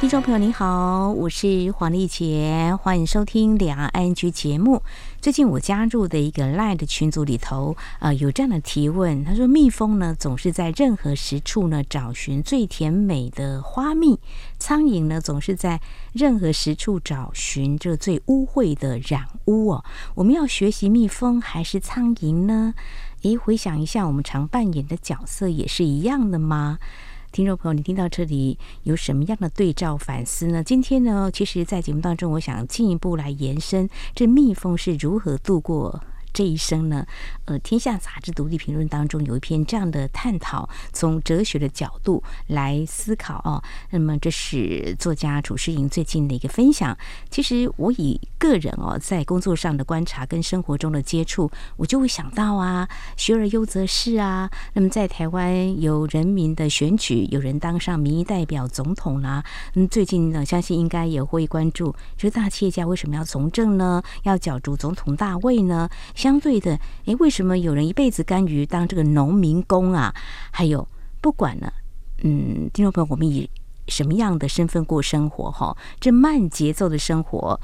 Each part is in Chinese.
听众朋友您好，我是黄丽杰，欢迎收听《两岸 N G》节目。最近我加入的一个 LINE 的群组里头，呃，有这样的提问，他说：蜜蜂呢总是在任何时处呢找寻最甜美的花蜜，苍蝇呢总是在任何时处找寻这最污秽的染污哦。我们要学习蜜蜂还是苍蝇呢？诶，回想一下，我们常扮演的角色也是一样的吗？听众朋友，你听到这里有什么样的对照反思呢？今天呢，其实，在节目当中，我想进一步来延伸，这蜜蜂是如何度过这一生呢？呃，《天下》杂志独立评论当中有一篇这样的探讨，从哲学的角度来思考哦。那么，这是作家褚士莹最近的一个分享。其实，我以个人哦，在工作上的观察跟生活中的接触，我就会想到啊，学而优则仕啊。那么，在台湾有人民的选举，有人当上民意代表、总统啦、嗯，最近呢，相信应该也会关注，就是大企业家为什么要从政呢？要角逐总统大位呢？相对的，诶，为什么有人一辈子甘于当这个农民工啊？还有，不管呢，嗯，听众朋友，我们以什么样的身份过生活？哈，这慢节奏的生活，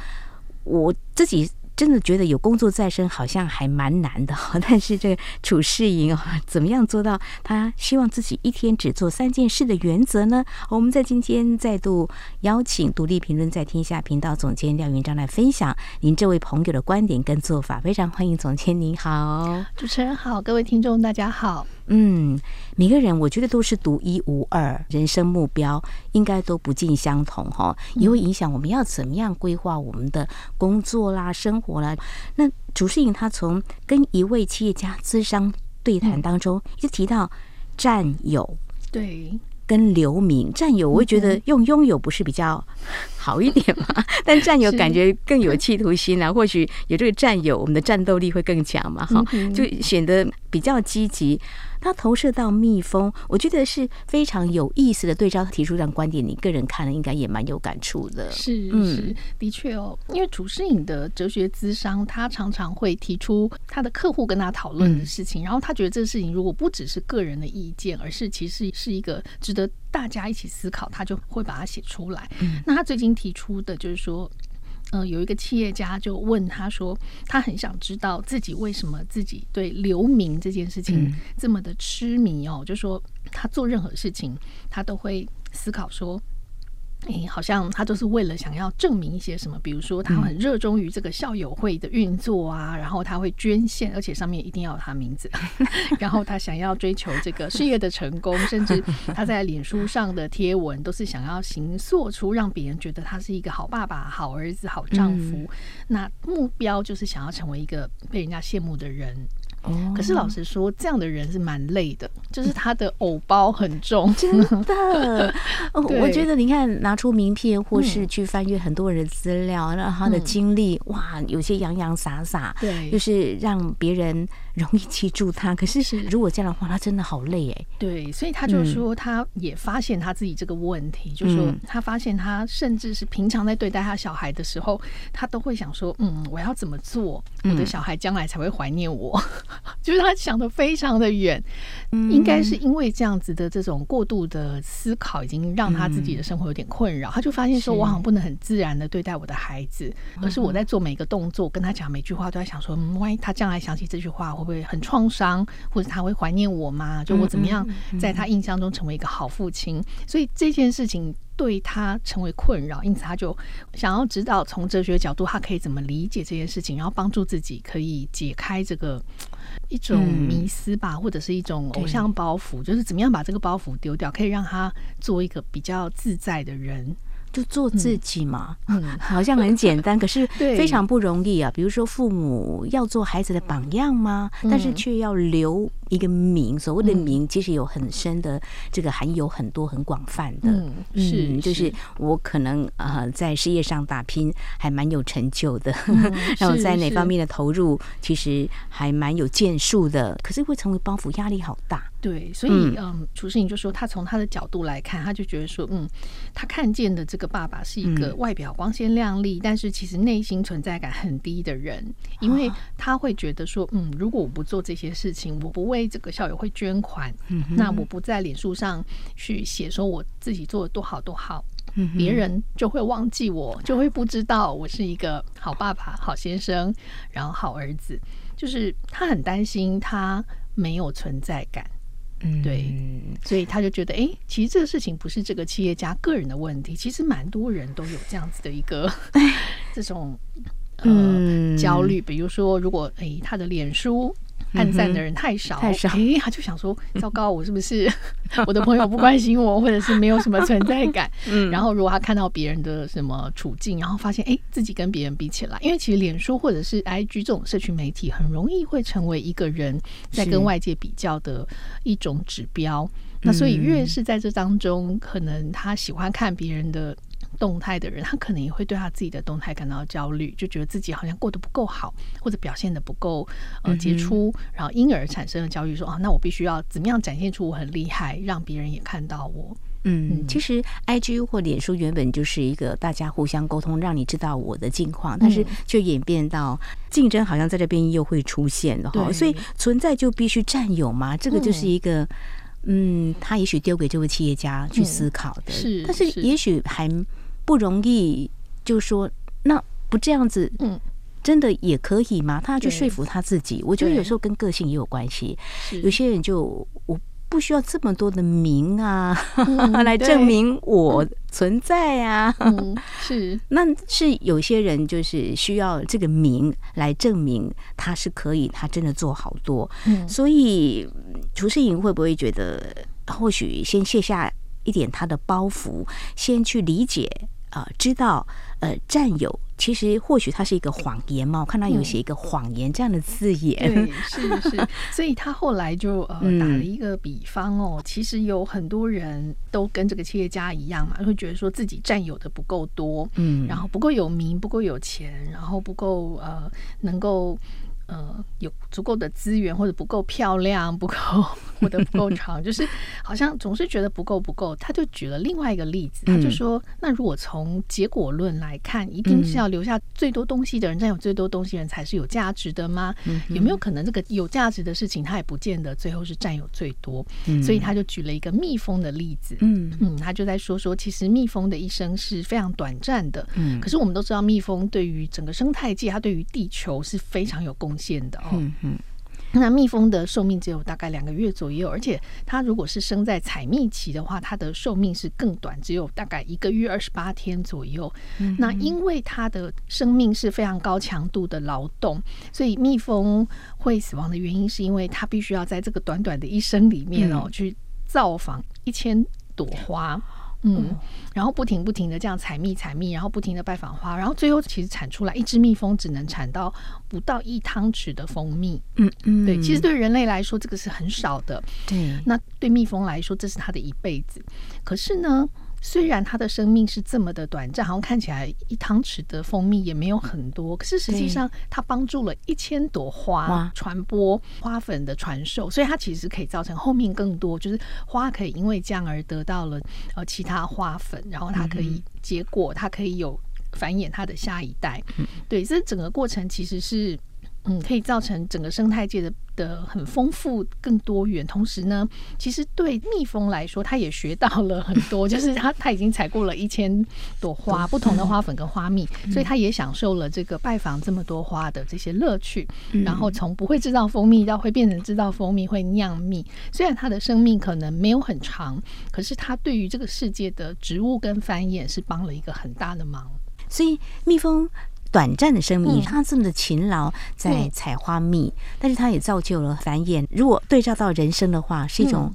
我自己。真的觉得有工作在身好像还蛮难的哈，但是这个褚士莹啊，怎么样做到他希望自己一天只做三件事的原则呢？我们在今天再度邀请独立评论在天下频道总监廖云章来分享您这位朋友的观点跟做法，非常欢迎总监，您好，主持人好，各位听众大家好。嗯，每个人我觉得都是独一无二，人生目标应该都不尽相同哈，也会影响我们要怎么样规划我们的工作啦、生活啦。那主持人他从跟一位企业家资商对谈当中，就提到占有，对。跟留名占有，我会觉得用拥有不是比较好一点吗？但占有感觉更有企图心啊，或许有这个占有，我们的战斗力会更强嘛，哈，就显得比较积极。他投射到蜜蜂，我觉得是非常有意思的对照。他提出这样观点，你个人看了应该也蛮有感触的。是是，的确哦，因为褚士莹的哲学咨商，他常常会提出他的客户跟他讨论的事情，然后他觉得这个事情如果不只是个人的意见，而是其实是一个值得大家一起思考，他就会把它写出来。那他最近提出的就是说。呃，有一个企业家就问他说，他很想知道自己为什么自己对留名这件事情这么的痴迷哦，就说他做任何事情，他都会思考说。哎，好像他都是为了想要证明一些什么，比如说他很热衷于这个校友会的运作啊，然后他会捐献，而且上面一定要有他名字，然后他想要追求这个事业的成功，甚至他在脸书上的贴文都是想要行塑出让别人觉得他是一个好爸爸、好儿子、好丈夫，那目标就是想要成为一个被人家羡慕的人。可是老实说，这样的人是蛮累的，就是他的偶包很重，真的。我觉得你看，拿出名片或是去翻阅很多人的资料，让他的经历，哇，有些洋洋洒洒，对，就是让别人容易记住他。可是如果这样的话，他真的好累哎。对，所以他就说，他也发现他自己这个问题，就是说他发现他甚至是平常在对待他小孩的时候，他都会想说，嗯，我要怎么做，我的小孩将来才会怀念我。就是他想的非常的远，应该是因为这样子的这种过度的思考，已经让他自己的生活有点困扰。他就发现说，我好像不能很自然的对待我的孩子，而是我在做每个动作，跟他讲每句话，都在想说，万一他将来想起这句话，会不会很创伤，或者他会怀念我吗？就我怎么样在他印象中成为一个好父亲？所以这件事情。对他成为困扰，因此他就想要知道从哲学角度，他可以怎么理解这件事情，然后帮助自己可以解开这个一种迷思吧，嗯、或者是一种偶像包袱，就是怎么样把这个包袱丢掉，可以让他做一个比较自在的人。就做自己嘛，嗯，好像很简单，可是 非常不容易啊。比如说，父母要做孩子的榜样吗？但是却要留一个名，所谓的名其实有很深的这个含有很多很广泛的，嗯，是，嗯、就是。我可能呃在事业上打拼还蛮有成就的，嗯、然后在哪方面的投入其实还蛮有建树的，可是会成为包袱，压力好大。对，所以嗯，楚世颖就说他从他的角度来看，他就觉得说，嗯，他看见的这个爸爸是一个外表光鲜亮丽，但是其实内心存在感很低的人，因为他会觉得说，嗯，如果我不做这些事情，我不为这个校友会捐款，那我不在脸书上去写说我自己做的多好多好，别人就会忘记我，就会不知道我是一个好爸爸、好先生，然后好儿子，就是他很担心他没有存在感。对，所以他就觉得，哎，其实这个事情不是这个企业家个人的问题，其实蛮多人都有这样子的一个 这种呃焦虑。比如说，如果哎他的脸书。按赞的人太少，太少，哎，他就想说：糟糕，我是不是 我的朋友不关心我，或者是没有什么存在感？嗯，然后如果他看到别人的什么处境，然后发现哎，自己跟别人比起来，因为其实脸书或者是 IG 这种社群媒体，很容易会成为一个人在跟外界比较的一种指标。那所以越是在这当中，可能他喜欢看别人的。动态的人，他可能也会对他自己的动态感到焦虑，就觉得自己好像过得不够好，或者表现的不够呃杰出，然后因而产生了焦虑，说啊，那我必须要怎么样展现出我很厉害，让别人也看到我。嗯，其实 IG 或脸书原本就是一个大家互相沟通，让你知道我的近况，但是就演变到竞争，好像在这边又会出现了哈。所以存在就必须占有嘛？这个就是一个嗯，他也许丢给这位企业家去思考的，是，但是也许还。不容易，就说那不这样子，嗯，真的也可以吗？他要去说服他自己。我觉得有时候跟个性也有关系。有些人就我不需要这么多的名啊，来证明我存在啊。是，那是有些人就是需要这个名来证明他是可以，他真的做好多。所以厨师营会不会觉得，或许先卸下一点他的包袱，先去理解。啊、呃，知道呃，占有其实或许它是一个谎言嘛。我看到有写一个谎言这样的字眼，嗯、对，是是。所以他后来就呃打了一个比方哦，其实有很多人都跟这个企业家一样嘛，会觉得说自己占有的不够多，嗯，然后不够有名，不够有钱，然后不够呃能够。呃，有足够的资源，或者不够漂亮，不够 或者不够长，就是好像总是觉得不够不够。他就举了另外一个例子，他就说：那如果从结果论来看，一定是要留下最多东西的人，占有最多东西的人才是有价值的吗？有没有可能这个有价值的事情，他也不见得最后是占有最多？所以他就举了一个蜜蜂的例子。嗯嗯，他就在说说，其实蜜蜂的一生是非常短暂的。嗯，可是我们都知道，蜜蜂对于整个生态界，它对于地球是非常有贡献。线的哦，嗯嗯，那蜜蜂的寿命只有大概两个月左右，而且它如果是生在采蜜期的话，它的寿命是更短，只有大概一个月二十八天左右。那因为它的生命是非常高强度的劳动，所以蜜蜂会死亡的原因是因为它必须要在这个短短的一生里面哦，去造访一千朵花。嗯，然后不停不停的这样采蜜采蜜，然后不停的拜访花，然后最后其实产出来一只蜜蜂只能产到不到一汤匙的蜂蜜。嗯嗯，对，其实对人类来说这个是很少的。对，那对蜜蜂来说这是它的一辈子。可是呢，虽然它的生命是这么的短暂，好像看起来一汤匙的蜂蜜也没有很多，可是实际上它帮助了一千朵花传播花粉的传授，所以它其实可以造成后面更多，就是花可以因为这样而得到了呃其他花粉，然后它可以结果，它可以有繁衍它的下一代。对，这整个过程其实是。嗯，可以造成整个生态界的的很丰富、更多元。同时呢，其实对蜜蜂来说，它也学到了很多，就是它它已经采过了一千朵花，不同的花粉跟花蜜，所以它也享受了这个拜访这么多花的这些乐趣。然后从不会制造蜂蜜到会变成制造蜂蜜、会酿蜜，虽然它的生命可能没有很长，可是它对于这个世界的植物跟繁衍是帮了一个很大的忙。所以蜜蜂。短暂的生命，他这么的勤劳在采花蜜，但是他也造就了繁衍。如果对照到人生的话，是一种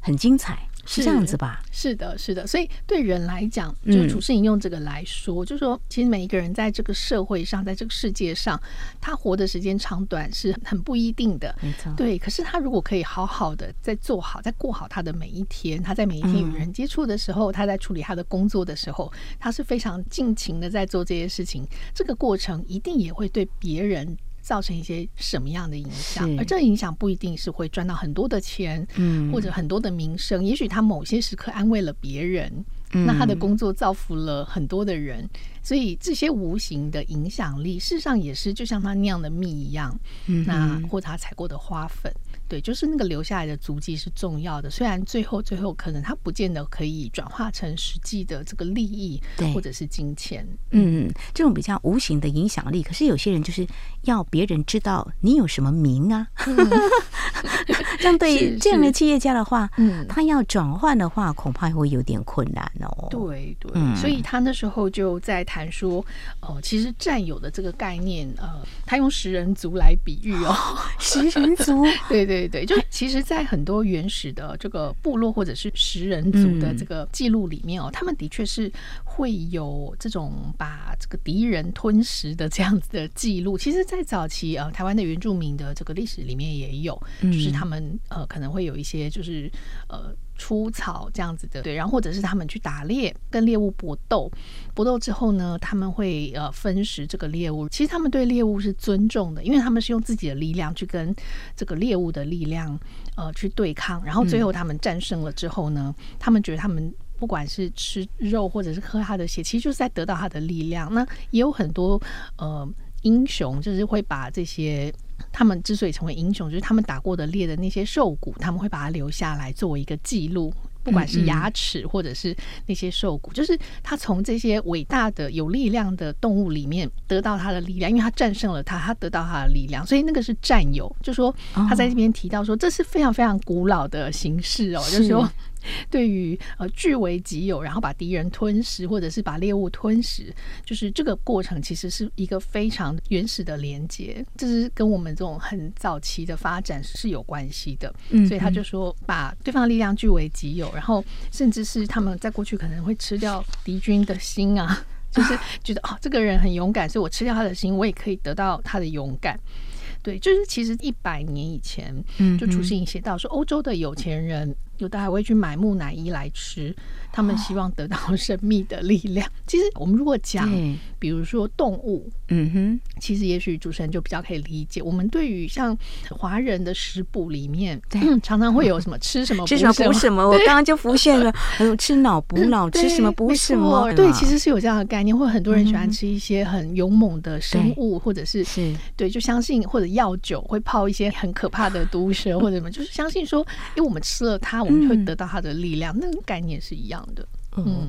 很精彩、是这样子吧？是的，是的。所以对人来讲，就褚士莹用这个来说，嗯、就是说，其实每一个人在这个社会上，在这个世界上，他活的时间长短是很不一定的。没错。对，可是他如果可以好好的在做好，在过好他的每一天，他在每一天与人接触的时候，嗯、他在处理他的工作的时候，他是非常尽情的在做这些事情。这个过程一定也会对别人。造成一些什么样的影响？而这影响不一定是会赚到很多的钱，嗯，或者很多的名声。也许他某些时刻安慰了别人，那他的工作造福了很多的人。所以这些无形的影响力，事实上也是就像他酿的蜜一样，那或者他采过的花粉。对，就是那个留下来的足迹是重要的。虽然最后最后可能它不见得可以转化成实际的这个利益，对，或者是金钱。嗯嗯，这种比较无形的影响力，可是有些人就是要别人知道你有什么名啊。嗯、这样对这样的企业家的话，嗯，他要转换的话，恐怕会有点困难哦。对对，嗯、所以他那时候就在谈说，呃，其实占有的这个概念，呃，他用食人族来比喻哦，食人族，对 对。对对，就其实，在很多原始的这个部落或者是食人族的这个记录里面哦，他们的确是会有这种把这个敌人吞食的这样子的记录。其实，在早期呃，台湾的原住民的这个历史里面也有，就是他们呃可能会有一些就是呃。出草这样子的，对，然后或者是他们去打猎，跟猎物搏斗，搏斗之后呢，他们会呃分食这个猎物。其实他们对猎物是尊重的，因为他们是用自己的力量去跟这个猎物的力量呃去对抗，然后最后他们战胜了之后呢，嗯、他们觉得他们不管是吃肉或者是喝他的血，其实就是在得到他的力量。那也有很多呃英雄，就是会把这些。他们之所以成为英雄，就是他们打过的猎的那些兽骨，他们会把它留下来作为一个记录，不管是牙齿或者是那些兽骨，就是他从这些伟大的有力量的动物里面得到他的力量，因为他战胜了他，他得到他的力量，所以那个是占有。就说他在这边提到说，这是非常非常古老的形式哦，就是说。对于呃据为己有，然后把敌人吞食，或者是把猎物吞食，就是这个过程其实是一个非常原始的连接，这是跟我们这种很早期的发展是有关系的。嗯，所以他就说把对方的力量据为己有，然后甚至是他们在过去可能会吃掉敌军的心啊，就是觉得哦这个人很勇敢，所以我吃掉他的心，我也可以得到他的勇敢。对，就是其实一百年以前，就褚士莹写到说，欧洲的有钱人。有的还会去买木乃伊来吃，他们希望得到神秘的力量。哦、其实我们如果讲，比如说动物，嗯哼，其实也许主持人就比较可以理解。我们对于像华人的食补里面，对，常常会有什么吃什么吃什么补什么。我刚刚就浮现了，吃脑补脑，吃什么补什么。对，其实是有这样的概念，或很多人喜欢吃一些很勇猛的生物，或者是是对，就相信或者药酒会泡一些很可怕的毒蛇或者什么，就是相信说，因为我们吃了它。我们会得到它的力量，嗯、那个概念是一样的。嗯，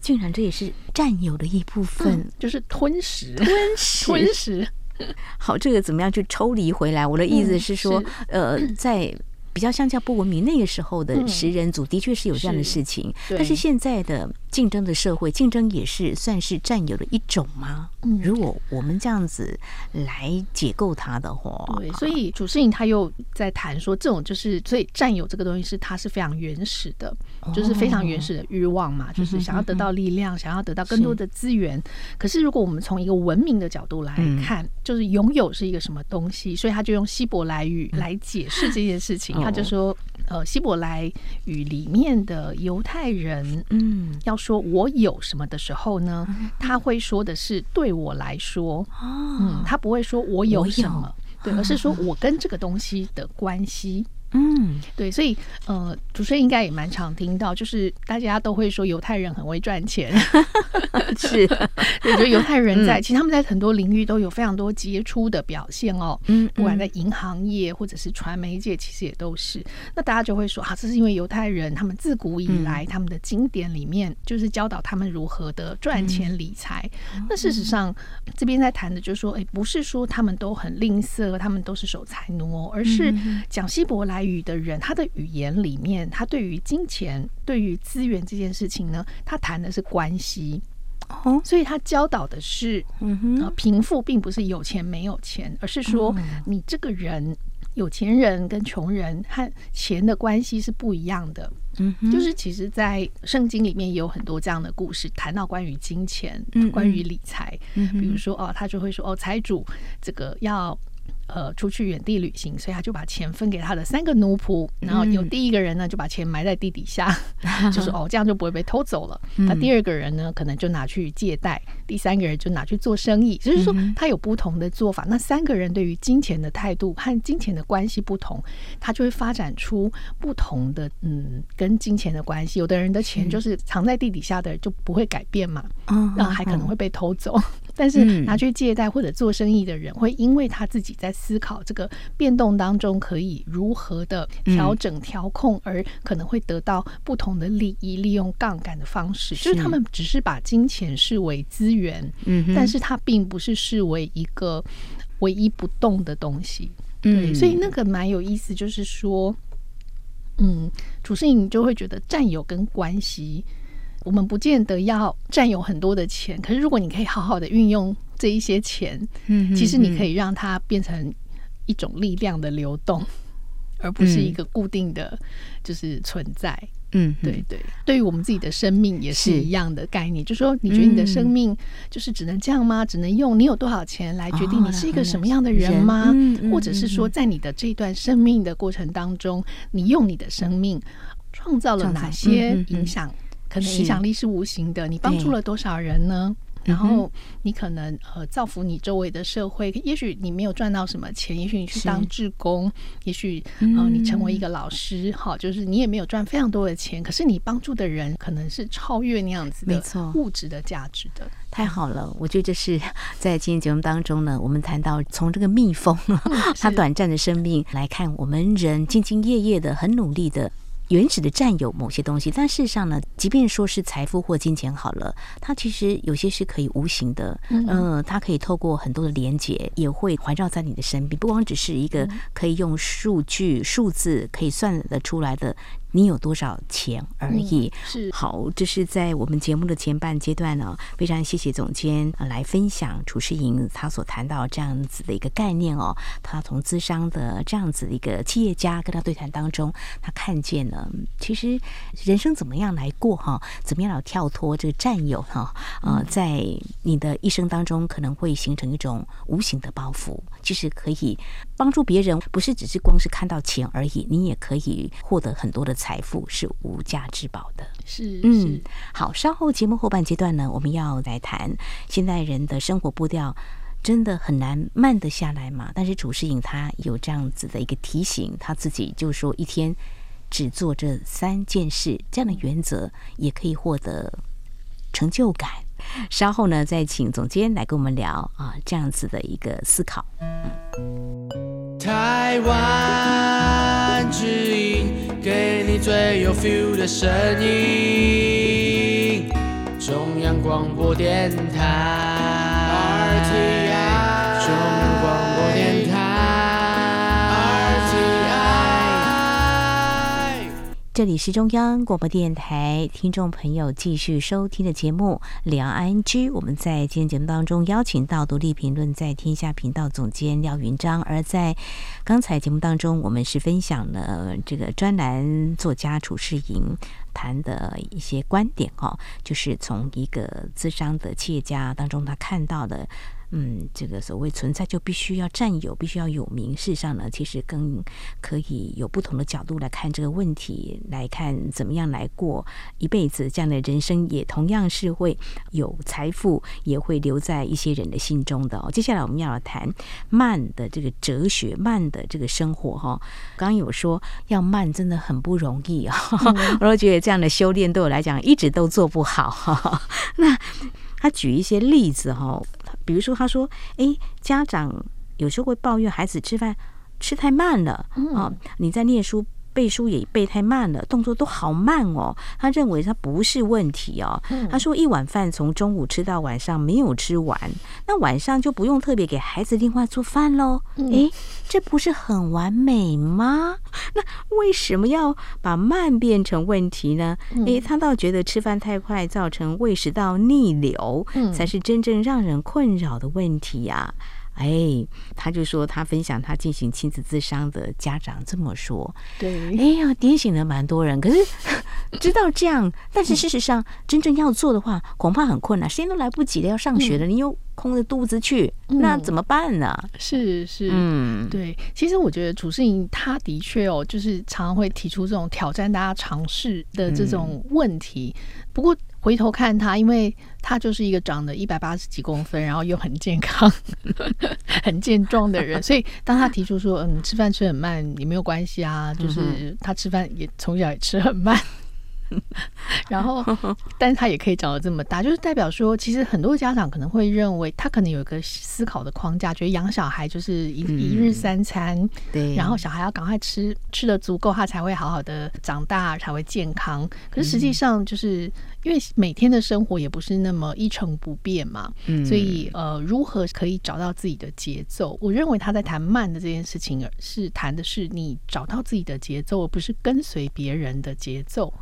竟然这也是占有的一部分，嗯、就是吞食，吞食，吞食。好，这个怎么样去抽离回来？我的意思是说，嗯、是呃，在。比较相较不文明那个时候的食人族，的确是有这样的事情。嗯、是但是现在的竞争的社会，竞争也是算是占有的一种吗？嗯，如果我们这样子来解构它的话，对，所以主持人他又在谈说，这种就是所以占有这个东西是它是非常原始的，哦、就是非常原始的欲望嘛，就是想要得到力量，想要得到更多的资源。是可是如果我们从一个文明的角度来看，嗯、就是拥有是一个什么东西，所以他就用希伯来语来解释这件事情。嗯他就说，呃，希伯来语里面的犹太人，嗯，要说我有什么的时候呢，他会说的是对我来说，嗯，他不会说我有什么，对，而是说我跟这个东西的关系。嗯，对，所以呃，主持人应该也蛮常听到，就是大家都会说犹太人很会赚钱 是，我觉得犹太人在、嗯、其实他们在很多领域都有非常多杰出的表现哦，嗯，不管在银行业或者是传媒界，其实也都是。那大家就会说啊，这是因为犹太人他们自古以来、嗯、他们的经典里面就是教导他们如何的赚钱理财。嗯、那事实上这边在谈的就是说，哎，不是说他们都很吝啬，他们都是守财奴哦，而是讲希伯来语的人，他的语言里面，他对于金钱、对于资源这件事情呢，他谈的是关系。哦，所以他教导的是，嗯哼，贫富并不是有钱没有钱，而是说你这个人有钱人跟穷人和钱的关系是不一样的。嗯，就是其实，在圣经里面也有很多这样的故事，谈到关于金钱、关于理财。嗯，比如说哦，他就会说哦，财主这个要。呃，出去远地旅行，所以他就把钱分给他的三个奴仆，然后有第一个人呢就把钱埋在地底下，嗯、就是哦，这样就不会被偷走了。那、嗯、第二个人呢，可能就拿去借贷，第三个人就拿去做生意。就是说，他有不同的做法。那三个人对于金钱的态度和金钱的关系不同，他就会发展出不同的嗯，跟金钱的关系。有的人的钱就是藏在地底下的，就不会改变嘛，嗯，那还可能会被偷走。但是拿去借贷或者做生意的人，会因为他自己在思考这个变动当中可以如何的调整调控，而可能会得到不同的利益，利用杠杆的方式。就是他们只是把金钱视为资源，嗯，但是它并不是视为一个唯一不动的东西。对，所以那个蛮有意思，就是说，嗯，楚世颖就会觉得占有跟关系。我们不见得要占有很多的钱，可是如果你可以好好的运用这一些钱，嗯，其实你可以让它变成一种力量的流动，而不是一个固定的就是存在。嗯，对对，对于我们自己的生命也是一样的概念，就是说，你觉得你的生命就是只能这样吗？只能用你有多少钱来决定你是一个什么样的人吗？或者是说，在你的这段生命的过程当中，你用你的生命创造了哪些影响？可能影响力是无形的，你帮助了多少人呢？然后你可能呃造福你周围的社会，也许你没有赚到什么钱，也许你去当志工，也许呃你成为一个老师，哈，就是你也没有赚非常多的钱，可是你帮助的人可能是超越那样子的物质的价值的。太好了，我觉得这是在今天节目当中呢，我们谈到从这个蜜蜂 它短暂的生命来看，我们人兢兢业业的，很努力的。原始的占有某些东西，但事实上呢，即便说是财富或金钱好了，它其实有些是可以无形的，嗯、呃，它可以透过很多的连接，也会环绕在你的身边，不光只是一个可以用数据、数字可以算得出来的。你有多少钱而已。嗯、是好，这是在我们节目的前半阶段呢，非常谢谢总监来分享楚世颖他所谈到这样子的一个概念哦。他从资商的这样子的一个企业家跟他对谈当中，他看见了其实人生怎么样来过哈，怎么样来跳脱这个占有哈，呃，在你的一生当中可能会形成一种无形的包袱，其实可以帮助别人，不是只是光是看到钱而已，你也可以获得很多的。财富是无价之宝的，是嗯，好，稍后节目后半阶段呢，我们要来谈现代人的生活步调真的很难慢得下来嘛？但是楚世颖他有这样子的一个提醒，他自己就说一天只做这三件事，这样的原则也可以获得成就感。稍后呢，再请总监来跟我们聊啊，这样子的一个思考。台湾之音，给你最有 feel 的声音，中央广播电台。这里是中央广播电台，听众朋友继续收听的节目《两岸 ING》。我们在今天节目当中邀请到独立评论在天下频道总监廖云章，而在刚才节目当中，我们是分享了这个专栏作家楚世颖谈的一些观点哦，就是从一个资商的企业家当中他看到的。嗯，这个所谓存在就必须要占有，必须要有名。事实上呢，其实更可以有不同的角度来看这个问题，来看怎么样来过一辈子。这样的人生也同样是会有财富，也会留在一些人的心中的。接下来我们要谈慢的这个哲学，慢的这个生活哈。刚刚有说要慢，真的很不容易啊。嗯、我都觉得这样的修炼对我来讲一直都做不好哈。那他举一些例子哈。比如说，他说：“哎，家长有时候会抱怨孩子吃饭吃太慢了啊，你在念书。”背书也背太慢了，动作都好慢哦。他认为他不是问题哦。他说一碗饭从中午吃到晚上没有吃完，那晚上就不用特别给孩子另外做饭喽。诶，这不是很完美吗？那为什么要把慢变成问题呢？诶，他倒觉得吃饭太快造成胃食道逆流，才是真正让人困扰的问题呀。哎，他就说他分享他进行亲子自商的家长这么说，对，哎呀，点醒了蛮多人。可是 知道这样，但是事实上真正要做的话，恐怕很困难，时间都来不及了，要上学了，你又空着肚子去，那怎么办呢？是是，嗯，对。其实我觉得褚士莹他的确哦，就是常常会提出这种挑战大家尝试的这种问题。不过。回头看他，因为他就是一个长得一百八十几公分，然后又很健康、很健壮的人，所以当他提出说，嗯，吃饭吃很慢也没有关系啊，就是他吃饭也从小也吃很慢。然后，但是他也可以长得这么大，就是代表说，其实很多家长可能会认为，他可能有一个思考的框架，觉得养小孩就是一一日三餐，嗯、对，然后小孩要赶快吃吃的足够，他才会好好的长大，才会健康。可是实际上，就是因为每天的生活也不是那么一成不变嘛，嗯，所以呃，如何可以找到自己的节奏？我认为他在谈慢的这件事情，是谈的是你找到自己的节奏，而不是跟随别人的节奏。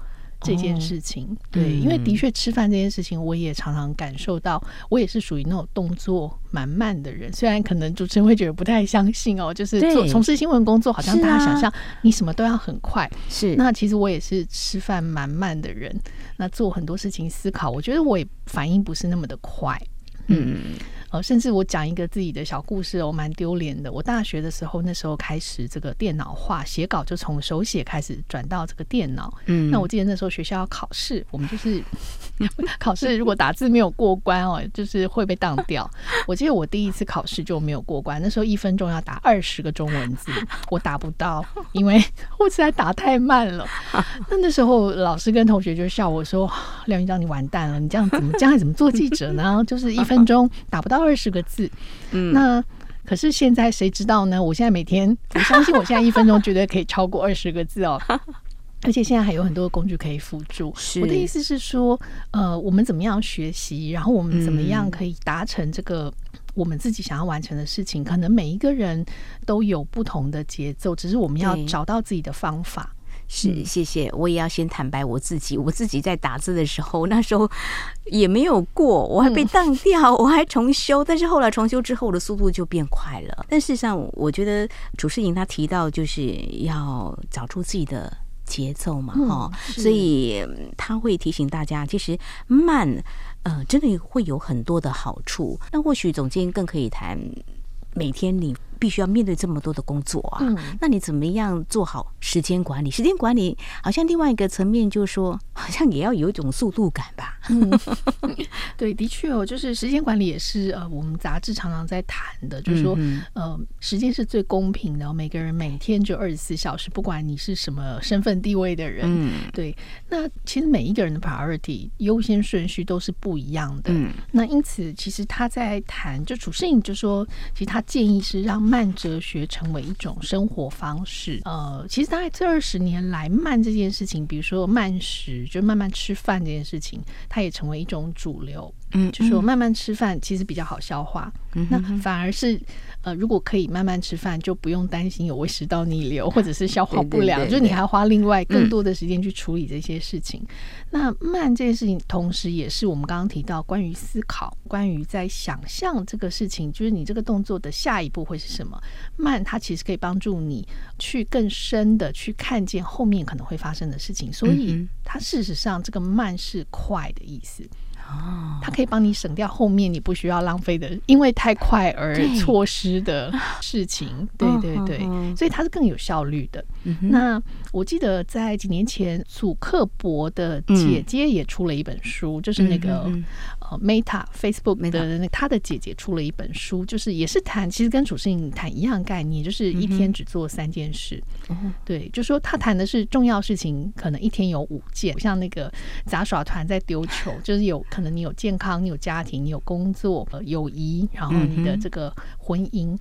这件事情，哦、对，因为的确吃饭这件事情，我也常常感受到，我也是属于那种动作蛮慢的人。虽然可能主持人会觉得不太相信哦，就是做从事新闻工作，好像大家想象你什么都要很快。是，那其实我也是吃饭蛮慢的人。那做很多事情思考，我觉得我也反应不是那么的快。嗯。呃，甚至我讲一个自己的小故事，我蛮丢脸的。我大学的时候，那时候开始这个电脑化写稿，就从手写开始转到这个电脑。嗯，那我记得那时候学校要考试，我们就是 考试，如果打字没有过关哦，就是会被当掉。我记得我第一次考试就没有过关，那时候一分钟要打二十个中文字，我打不到，因为我实在打太慢了。那那时候老师跟同学就笑我说：“廖云章，你完蛋了，你这样怎么将来怎么做记者呢？就是一分钟打不到。”二十个字，嗯，那可是现在谁知道呢？我现在每天，我相信我现在一分钟绝对可以超过二十个字哦，而且现在还有很多的工具可以辅助。我的意思是说，呃，我们怎么样学习，然后我们怎么样可以达成这个我们自己想要完成的事情？可能每一个人都有不同的节奏，只是我们要找到自己的方法。是，谢谢。我也要先坦白我自己，我自己在打字的时候，那时候也没有过，我还被当掉，我还重修。但是后来重修之后，我的速度就变快了。但事实上，我觉得主持人他提到就是要找出自己的节奏嘛，哈、嗯，所以他会提醒大家，其实慢，呃，真的会有很多的好处。那或许总监更可以谈每天你。必须要面对这么多的工作啊，嗯、那你怎么样做好时间管理？时间管理好像另外一个层面，就是说，好像也要有一种速度感吧。嗯，对，的确哦，就是时间管理也是呃，我们杂志常常在谈的，就是说，嗯、呃，时间是最公平的，每个人每天就二十四小时，不管你是什么身份地位的人，嗯，对。那其实每一个人的 priority 优先顺序都是不一样的。嗯，那因此，其实他在谈，就褚士莹就说，其实他建议是让。慢哲学成为一种生活方式。呃，其实大概这二十年来，慢这件事情，比如说慢食，就慢慢吃饭这件事情，它也成为一种主流。嗯，就说慢慢吃饭其实比较好消化。嗯，那反而是。呃，如果可以慢慢吃饭，就不用担心有胃食道逆流或者是消化不良，就是你还要花另外更多的时间去处理这些事情。嗯、那慢这件事情，同时也是我们刚刚提到关于思考，关于在想象这个事情，就是你这个动作的下一步会是什么？慢，它其实可以帮助你去更深的去看见后面可能会发生的事情。所以，它事实上这个慢是快的意思。哦，它可以帮你省掉后面你不需要浪费的，因为太快而错失的事情。对，对对对，所以它是更有效率的。嗯、那我记得在几年前，祖克伯的姐姐也出了一本书，嗯、就是那个呃 Meta Facebook 的那他的姐姐出了一本书，就是也是谈，其实跟主持人谈一样概念，就是一天只做三件事。嗯、对，就说他谈的是重要事情，可能一天有五件，像那个杂耍团在丢球，就是有。可能你有健康，你有家庭，你有工作，呃，友谊，然后你的这个婚姻。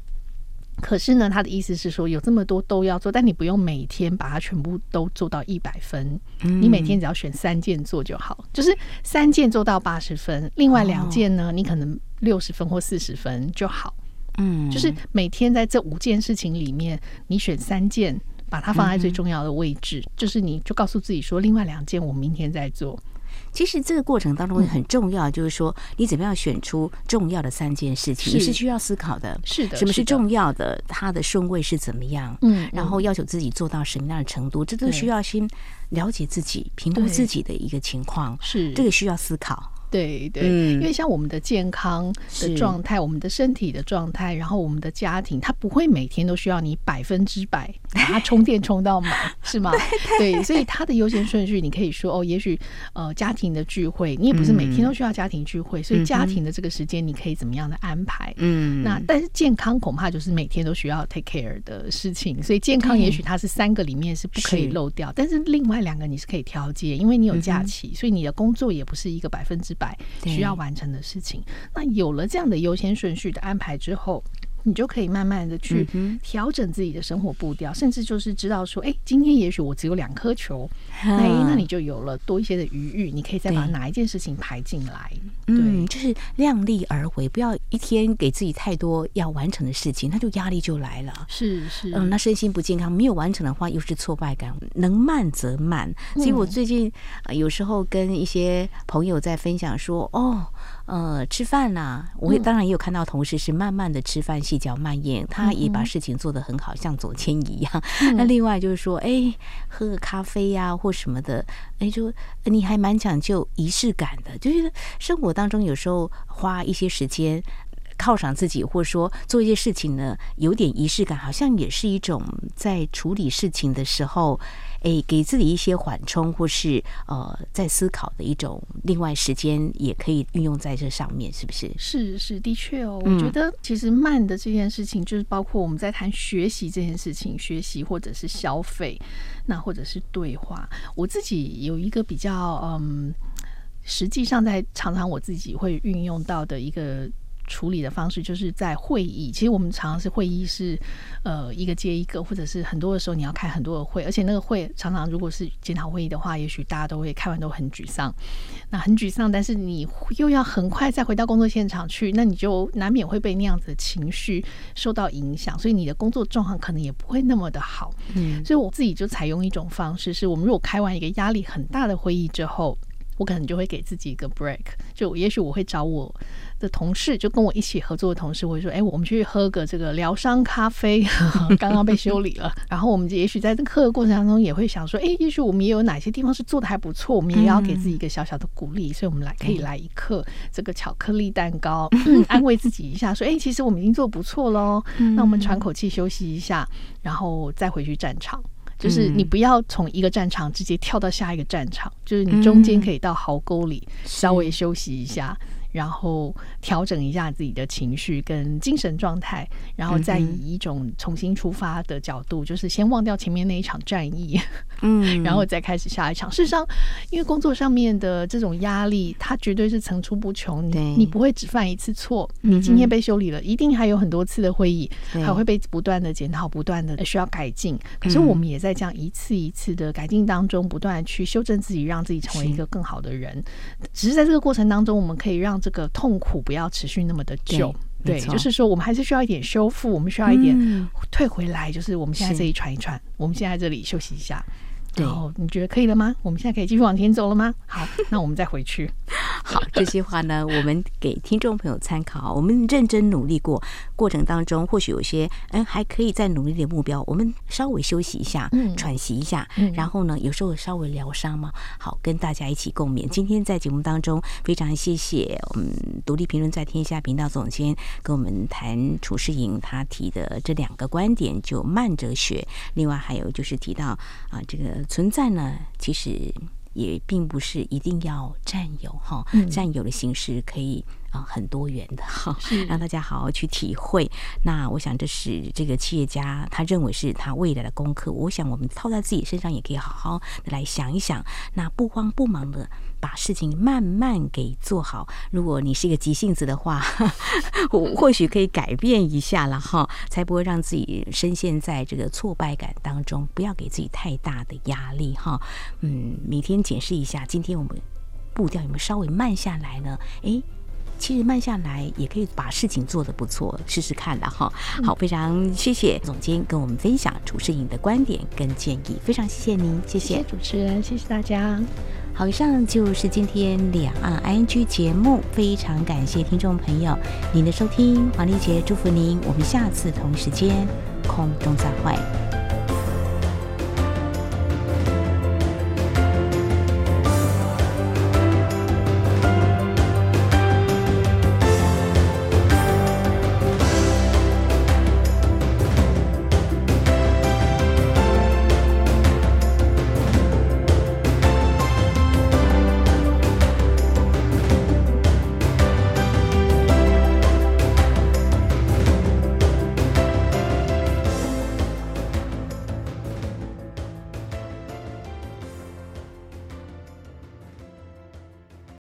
嗯、可是呢，他的意思是说，有这么多都要做，但你不用每天把它全部都做到一百分。嗯、你每天只要选三件做就好，就是三件做到八十分，另外两件呢，哦、你可能六十分或四十分就好。嗯，就是每天在这五件事情里面，你选三件，把它放在最重要的位置，嗯、就是你就告诉自己说，另外两件我明天再做。其实这个过程当中很重要，就是说你怎么样选出重要的三件事情，你是需要思考的。是的，什么是重要的？它的顺位是怎么样？嗯，然后要求自己做到什么样的程度，这都需要先了解自己、评估自己的一个情况。是，这个需要思考。对对，因为像我们的健康的状态，我们的身体的状态，然后我们的家庭，它不会每天都需要你百分之百 把它充电充到满，是吗？对，所以它的优先顺序，你可以说哦，也许呃家庭的聚会，你也不是每天都需要家庭聚会，所以家庭的这个时间你可以怎么样的安排？嗯，那但是健康恐怕就是每天都需要 take care 的事情，所以健康也许它是三个里面是不可以漏掉，但是另外两个你是可以调节，因为你有假期，所以你的工作也不是一个百分之百需要完成的事情，那有了这样的优先顺序的安排之后，你就可以慢慢的去调整自己的生活步调，甚至就是知道说，哎，今天也许我只有两颗球，哎，那你就有了多一些的余裕，你可以再把哪一件事情排进来。嗯，就是量力而为，不要一天给自己太多要完成的事情，那就压力就来了。是是，嗯，那身心不健康，没有完成的话，又是挫败感，能慢则慢。所以我最近有时候跟一些朋友在分享说，哦。呃，吃饭啦、啊，我当然也有看到同事是慢慢的吃饭，细嚼慢咽，他也把事情做得很好，像左迁一样。那另外就是说，哎，喝个咖啡呀、啊、或什么的，哎，就你还蛮讲究仪式感的，就是生活当中有时候花一些时间犒赏自己，或者说做一些事情呢，有点仪式感，好像也是一种在处理事情的时候。哎，给自己一些缓冲，或是呃，在思考的一种另外时间，也可以运用在这上面，是不是？是是，的确哦。我觉得其实慢的这件事情，就是包括我们在谈学习这件事情，学习或者是消费，那或者是对话。我自己有一个比较嗯，实际上在常常我自己会运用到的一个。处理的方式就是在会议，其实我们常常是会议是，呃，一个接一个，或者是很多的时候你要开很多的会，而且那个会常常如果是检讨会议的话，也许大家都会开完都很沮丧，那很沮丧，但是你又要很快再回到工作现场去，那你就难免会被那样子的情绪受到影响，所以你的工作状况可能也不会那么的好。嗯，所以我自己就采用一种方式，是我们如果开完一个压力很大的会议之后。我可能就会给自己一个 break，就也许我会找我的同事，就跟我一起合作的同事，我会说：“哎，我们去喝个这个疗伤咖啡，刚刚被修理了。”然后我们也许在这个课的过程当中也会想说：“哎，也许我们也有哪些地方是做的还不错，我们也要给自己一个小小的鼓励。”所以，我们来可以来一客这个巧克力蛋糕，安慰自己一下，说：“哎，其实我们已经做得不错喽。”那我们喘口气休息一下，然后再回去战场。就是你不要从一个战场直接跳到下一个战场，就是你中间可以到壕沟里稍微休息一下。然后调整一下自己的情绪跟精神状态，然后再以一种重新出发的角度，就是先忘掉前面那一场战役，嗯，然后再开始下一场。事实上，因为工作上面的这种压力，它绝对是层出不穷。你你不会只犯一次错，你今天被修理了，一定还有很多次的会议，还会被不断的检讨，不断的需要改进。可是我们也在这样一次一次的改进当中，不断去修正自己，让自己成为一个更好的人。只是在这个过程当中，我们可以让这个痛苦不要持续那么的久，对，对，就是说我们还是需要一点修复，我们需要一点退回来，就是我们现在这里喘一喘，我们现在这里休息一下。然后你觉得可以了吗？我们现在可以继续往前走了吗？好，那我们再回去。好，这些话呢，我们给听众朋友参考。我们认真努力过，过程当中或许有些嗯还可以再努力的目标，我们稍微休息一下，嗯，喘息一下，嗯，然后呢，有时候稍微疗伤嘛。好，跟大家一起共勉。今天在节目当中，非常谢谢我们独立评论在天下频道总监跟我们谈楚世莹他提的这两个观点，就慢哲学。另外还有就是提到啊这个。存在呢，其实也并不是一定要占有哈，占有的形式可以啊很多元的哈，让大家好好去体会。那我想这是这个企业家他认为是他未来的功课。我想我们套在自己身上也可以好好的来想一想，那不慌不忙的。把事情慢慢给做好。如果你是一个急性子的话，我或许可以改变一下了哈，才不会让自己深陷在这个挫败感当中。不要给自己太大的压力哈。嗯，每天检视一下，今天我们步调有没有稍微慢下来呢？诶，其实慢下来也可以把事情做得不错，试试看了哈。好，非常谢谢总监跟我们分享主持人的观点跟建议，非常谢谢您，谢谢，谢谢主持人，谢谢大家。好，以上就是今天两岸 ING 节目，非常感谢听众朋友您的收听，黄丽杰祝福您，我们下次同时间空中再会。